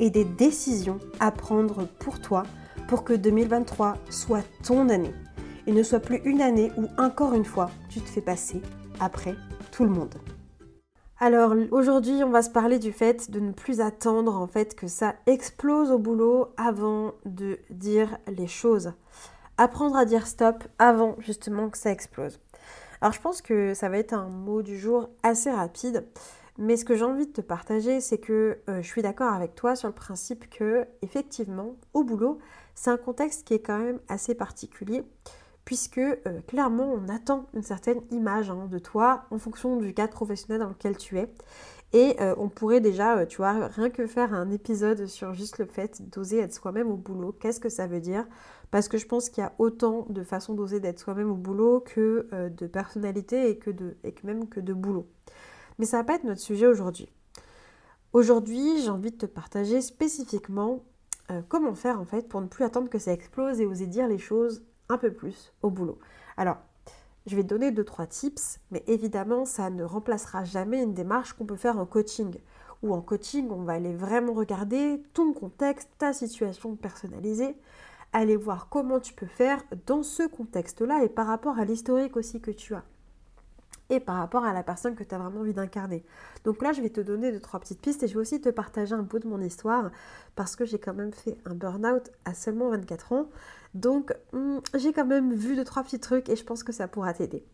et des décisions à prendre pour toi pour que 2023 soit ton année et ne soit plus une année où encore une fois tu te fais passer après tout le monde. Alors aujourd'hui, on va se parler du fait de ne plus attendre en fait que ça explose au boulot avant de dire les choses. Apprendre à dire stop avant justement que ça explose. Alors je pense que ça va être un mot du jour assez rapide mais ce que j'ai envie de te partager, c'est que euh, je suis d'accord avec toi sur le principe que, effectivement, au boulot, c'est un contexte qui est quand même assez particulier, puisque euh, clairement, on attend une certaine image hein, de toi en fonction du cadre professionnel dans lequel tu es. Et euh, on pourrait déjà, tu vois, rien que faire un épisode sur juste le fait d'oser être soi-même au boulot. Qu'est-ce que ça veut dire? Parce que je pense qu'il y a autant de façons d'oser d'être soi-même au boulot que de personnalité et et que même que de boulot. Mais ça va pas être notre sujet aujourd'hui. Aujourd'hui, j'ai envie de te partager spécifiquement euh, comment faire en fait pour ne plus attendre que ça explose et oser dire les choses un peu plus au boulot. Alors, je vais te donner deux trois tips, mais évidemment, ça ne remplacera jamais une démarche qu'on peut faire en coaching. Ou en coaching, on va aller vraiment regarder ton contexte, ta situation personnalisée, aller voir comment tu peux faire dans ce contexte-là et par rapport à l'historique aussi que tu as et par rapport à la personne que tu as vraiment envie d'incarner. Donc là, je vais te donner deux, trois petites pistes et je vais aussi te partager un bout de mon histoire parce que j'ai quand même fait un burn-out à seulement 24 ans. Donc hmm, j'ai quand même vu deux, trois petits trucs et je pense que ça pourra t'aider.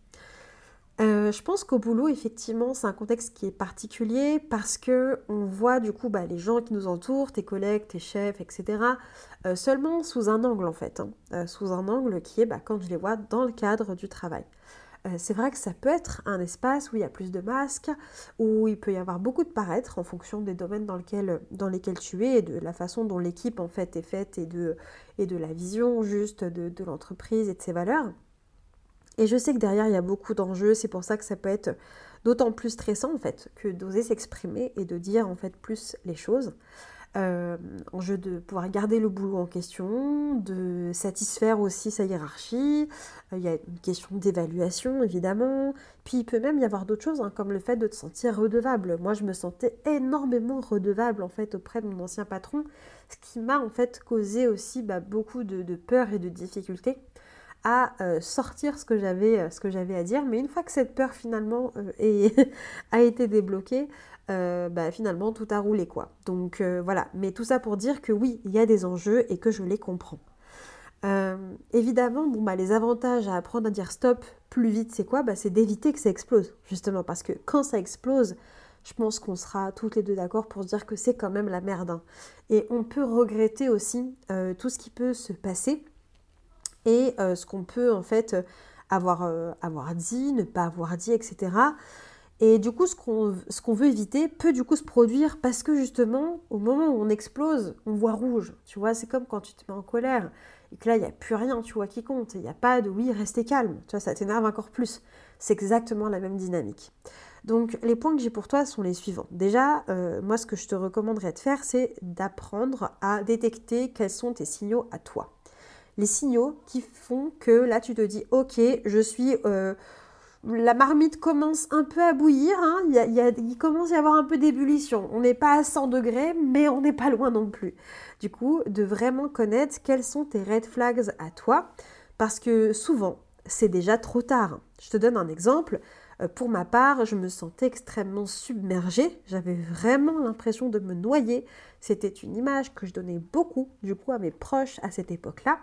Euh, je pense qu'au boulot, effectivement, c'est un contexte qui est particulier parce que on voit du coup bah, les gens qui nous entourent, tes collègues, tes chefs, etc., euh, seulement sous un angle en fait, hein. euh, sous un angle qui est bah, quand je les vois dans le cadre du travail. Euh, c'est vrai que ça peut être un espace où il y a plus de masques, où il peut y avoir beaucoup de paraître en fonction des domaines dans, lesquels tu es et de la façon dont l'équipe en fait est faite et de, de la vision juste de, l'entreprise et de ses valeurs. Et je sais que derrière il y a beaucoup d'enjeux, c'est pour ça que ça peut être d'autant plus stressant en fait que d'oser s'exprimer et de dire en fait plus les choses. Euh, enjeu de pouvoir garder le boulot en question, de satisfaire aussi sa hiérarchie. Euh, il y a une question d'évaluation évidemment. Puis il peut même y avoir d'autres choses, hein, comme le fait de te sentir redevable. Moi, je me sentais énormément redevable en fait auprès de mon ancien patron, ce qui m'a en fait causé aussi bah, beaucoup de, peur et de difficultés à euh, sortir ce que j'avais ce que j'avais à dire mais une fois que cette peur finalement a été débloquée euh, bah, finalement tout a roulé quoi. Donc euh, voilà, mais tout ça pour dire que oui, il y a des enjeux et que je les comprends. Euh, évidemment, bon, bah, les avantages à apprendre à dire stop plus vite, c'est quoi? Bah, C'est d'éviter que ça explose, justement, parce que quand ça explose, je pense qu'on sera toutes les deux d'accord pour se dire que c'est quand même la merde. Hein. Et on peut regretter aussi tout ce qui peut se passer et ce qu'on peut en fait avoir, avoir dit, ne pas avoir dit, etc. Et du coup, ce qu'on veut éviter peut du coup se produire parce que justement, au moment où on explose, on voit rouge. Tu vois, c'est comme quand tu te mets en colère et que là, il n'y a plus rien, tu vois, qui compte. Il n'y a pas de oui, restez calme. Tu vois, ça t'énerve encore plus. C'est exactement la même dynamique. Donc, les points que j'ai pour toi sont les suivants. Déjà, euh, moi, ce que je te recommanderais de faire, c'est d'apprendre à détecter quels sont tes signaux à toi. Les signaux qui font que là, tu te dis, ok, je suis... Euh, la marmite commence un peu à bouillir, hein. il, commence à y avoir un peu d'ébullition. On n'est pas à 100 degrés, mais on n'est pas loin non plus. Du coup, de vraiment connaître quels sont tes red flags à toi, parce que souvent, c'est déjà trop tard. Je te donne un exemple. Euh, pour ma part, je me sentais extrêmement submergée. J'avais vraiment l'impression de me noyer. C'était une image que je donnais beaucoup, du coup, à mes proches à cette époque-là.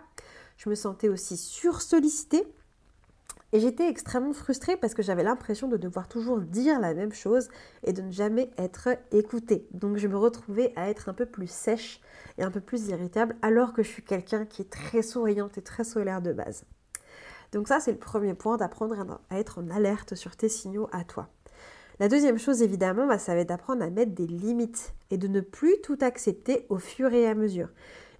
Je me sentais aussi sursollicitée Et j'étais extrêmement frustrée parce que j'avais l'impression de devoir toujours dire la même chose et de ne jamais être écoutée. Donc je me retrouvais à être un peu plus sèche et un peu plus irritable alors que je suis quelqu'un qui est très souriante et très solaire de base. Donc ça c'est le premier point d'apprendre à être en alerte sur tes signaux à toi. La deuxième chose évidemment, bah, ça va être d'apprendre à mettre des limites et de ne plus tout accepter au fur et à mesure.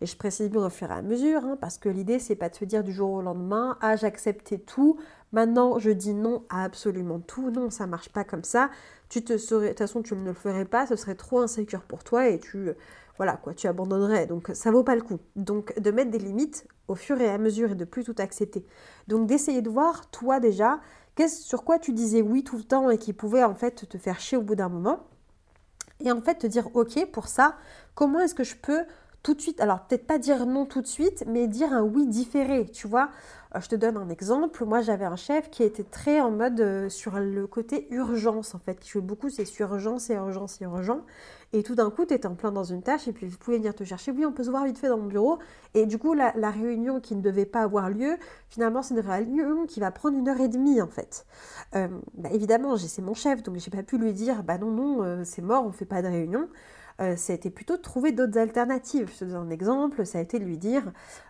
Et je précise bien au fur et à mesure, hein, parce que l'idée, c'est pas de se dire du jour au lendemain, ah, j'acceptais tout, maintenant je dis non à absolument tout. Non, ça marche pas comme ça. Tu te serais, de toute façon, tu ne le ferais pas, ce serait trop insécure pour toi et tu, voilà, quoi, tu abandonnerais. Donc, ça vaut pas le coup. Donc, de mettre des limites au fur et à mesure et de plus tout accepter. Donc, d'essayer de voir, toi déjà, sur quoi tu disais oui tout le temps et qui pouvait en fait te faire chier au bout d'un moment. Et en fait, te dire, ok, pour ça, comment est-ce que je peux tout de suite, alors peut-être pas dire non tout de suite, mais dire un oui différé, tu vois. Euh, je te donne un exemple. Moi, j'avais un chef qui était très en mode euh, sur le côté urgence, en fait, qui jouait beaucoup, c'est sur urgence et urgence et urgent. Et tout d'un coup, tu étais en plein dans une tâche et puis vous pouvez venir te chercher. Oui, on peut se voir vite fait dans mon bureau. Et du coup, la, réunion qui ne devait pas avoir lieu, finalement, c'est une réunion qui va prendre une heure et demie, en fait. Euh, bah, évidemment, c'est mon chef, donc j'ai pas pu lui dire, bah non, non, c'est mort, on fait pas de réunion. Euh, ça a été plutôt de trouver d'autres alternatives. Je te un exemple, ça a été de lui dire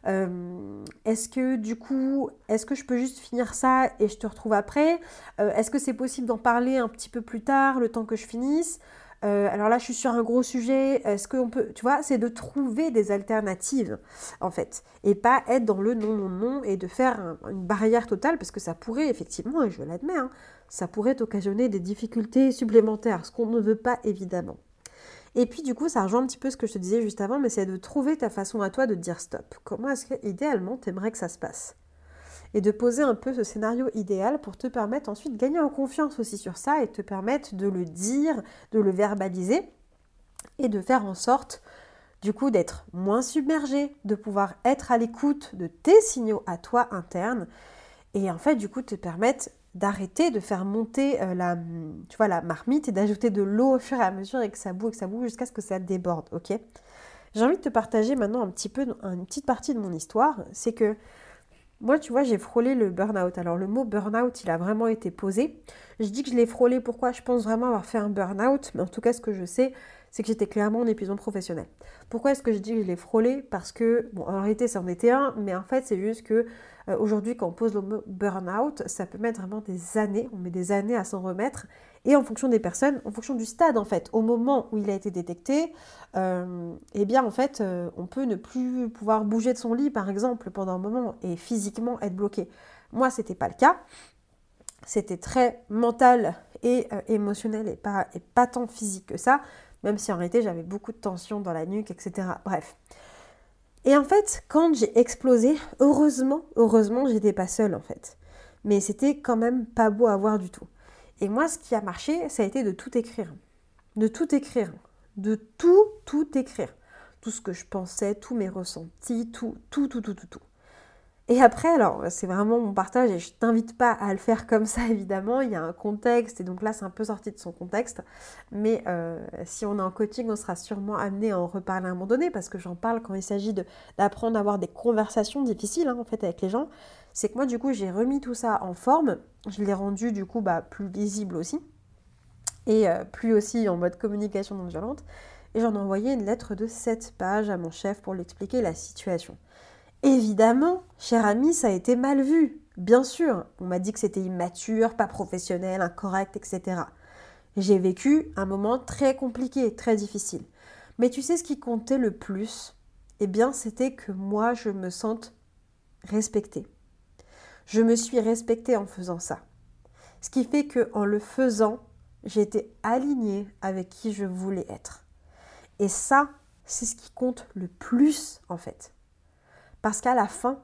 euh, est-ce que du coup, est-ce que je peux juste finir ça et je te retrouve après? Euh, Est-ce que c'est possible d'en parler un petit peu plus tard, le temps que je finisse? Alors là, je suis sur un gros sujet. Est-ce qu'on peut, tu vois, c'est de trouver des alternatives en fait, et pas être dans le non, non, non, et de faire une barrière totale, parce que ça pourrait effectivement, et je l'admets, hein, ça pourrait occasionner des difficultés supplémentaires, ce qu'on ne veut pas évidemment. Et puis du coup, ça rejoint un petit peu ce que je te disais juste avant, mais c'est de trouver ta façon à toi de dire stop. Comment est-ce que idéalement tu aimerais que ça se passe? Et de poser un peu ce scénario idéal pour te permettre ensuite de gagner en confiance aussi sur ça et te permettre de le dire, de le verbaliser et de faire en sorte du coup d'être moins submergé, de pouvoir être à l'écoute de tes signaux à toi internes et en fait du coup te permettre d'arrêter de faire monter euh, la, tu vois, la marmite et d'ajouter de l'eau au fur et à mesure et que ça boue que ça boue jusqu'à ce que ça déborde, ok? J'ai envie de te partager maintenant un petit peu une petite partie de mon histoire, c'est que moi, tu vois, j'ai frôlé le burn-out. Alors, le mot burn-out, il a vraiment été posé. Je dis que je l'ai frôlé, pourquoi? Je pense vraiment avoir fait un burn-out, mais en tout cas, ce que je sais, c'est que j'étais clairement en épuisement professionnel. Pourquoi est-ce que je dis que je l'ai frôlé? Parce que, bon, en réalité, ça en était un, mais en fait, c'est juste que euh, aujourd'hui, quand on pose le mot burn-out, ça peut mettre vraiment des années, on met des années à s'en remettre. Et en fonction des personnes, en fonction du stade en fait, au moment où il a été détecté, euh, eh bien en fait, euh, on peut ne plus pouvoir bouger de son lit par exemple pendant un moment et physiquement être bloqué. Moi, c'était pas le cas. C'était très mental et émotionnel et pas, et pas tant physique que ça, même si en réalité j'avais beaucoup de tension dans la nuque, etc. Bref. Et en fait, quand j'ai explosé, heureusement, heureusement, j'étais pas seule en fait. Mais c'était quand même pas beau à voir du tout. Et moi, ce qui a marché, ça a été de tout écrire. De tout écrire. De tout, tout écrire. Tout ce que je pensais, tous mes ressentis, tout, tout, tout, tout, tout, tout. Et après, alors, c'est vraiment mon partage et je t'invite pas à le faire comme ça, évidemment. Il y a un contexte et donc là, c'est un peu sorti de son contexte. Mais euh, si on est en coaching, on sera sûrement amené à en reparler à un moment donné parce que j'en parle quand il s'agit d'apprendre à avoir des conversations difficiles, hein, en fait, avec les gens. C'est que moi, du coup, j'ai remis tout ça en forme. Je l'ai rendu, du coup, bah, plus visible aussi. Et euh, plus aussi en mode communication non violente. Et j'en ai envoyé une lettre de 7 pages à mon chef pour lui expliquer la situation. Évidemment, cher ami, ça a été mal vu. Bien sûr, on m'a dit que c'était immature, pas professionnel, incorrect, etc. J'ai vécu un moment très compliqué, très difficile. Mais tu sais ce qui comptait le plus? Eh bien, c'était que moi, je me sente respectée. Je me suis respectée en faisant ça. Ce qui fait que en le faisant, j'étais alignée avec qui je voulais être. Et ça, c'est ce qui compte le plus en fait. Parce qu'à la fin,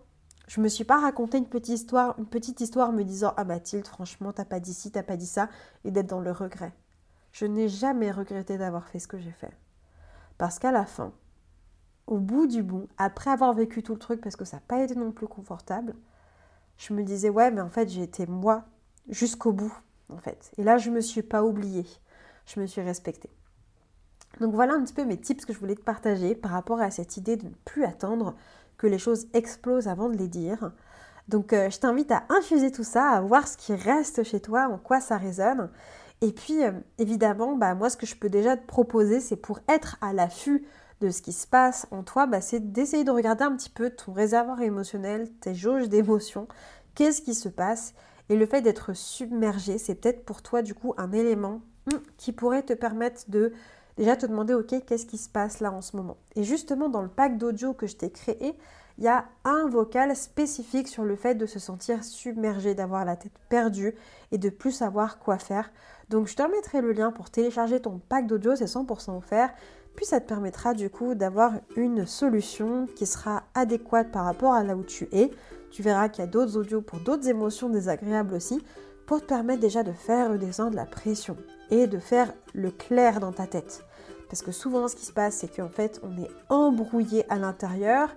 je me suis pas raconté une petite histoire, une petite histoire me disant Ah Mathilde, franchement, t'as pas dit ci, t'as pas dit ça, et d'être dans le regret. Je n'ai jamais regretté d'avoir fait ce que j'ai fait. Parce qu'à la fin, au bout du bout, après avoir vécu tout le truc, parce que ça n'a pas été non plus confortable, je me disais Ouais, mais en fait, j'ai été moi jusqu'au bout, en fait. Et là, je me suis pas oubliée. Je me suis respectée. Donc voilà un petit peu mes tips que je voulais te partager par rapport à cette idée de ne plus attendre que les choses explosent avant de les dire. Donc euh, je t'invite à infuser tout ça, à voir ce qui reste chez toi, en quoi ça résonne. Et puis euh, évidemment, bah, moi ce que je peux déjà te proposer, c'est pour être à l'affût de ce qui se passe en toi, bah, c'est d'essayer de regarder un petit peu ton réservoir émotionnel, tes jauges d'émotions, qu'est-ce qui se passe? Et le fait d'être submergé, c'est peut-être pour toi du coup un élément hmm, qui pourrait te permettre de déjà te demander, ok, qu'est-ce qui se passe là en ce moment? Et justement, dans le pack d'audio que je t'ai créé, il y a un vocal spécifique sur le fait de se sentir submergé, d'avoir la tête perdue et de plus savoir quoi faire. Donc je te remettrai le lien pour télécharger ton pack d'audio, c'est 100% offert. Puis ça te permettra du coup d'avoir une solution qui sera adéquate par rapport à là où tu es. Tu verras qu'il y a d'autres audios pour d'autres émotions désagréables aussi pour te permettre déjà de faire redescendre la pression et de faire le clair dans ta tête. Parce que souvent, ce qui se passe, c'est qu'en fait, on est embrouillé à l'intérieur.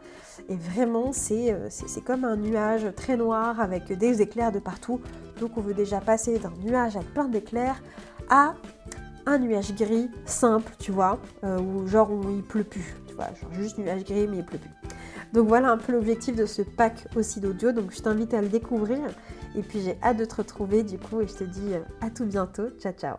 Et vraiment, euh, c'est comme un nuage très noir avec des éclairs de partout. Donc, on veut déjà passer d'un nuage avec plein d'éclairs à un nuage gris simple, tu vois, euh, où genre où il pleut plus. Tu vois, genre juste nuage gris, mais il pleut plus. Donc voilà un peu l'objectif de ce pack aussi d'audio. Donc je t'invite à le découvrir. Et puis j'ai hâte de te retrouver du coup et je te dis euh, à tout bientôt. Ciao ciao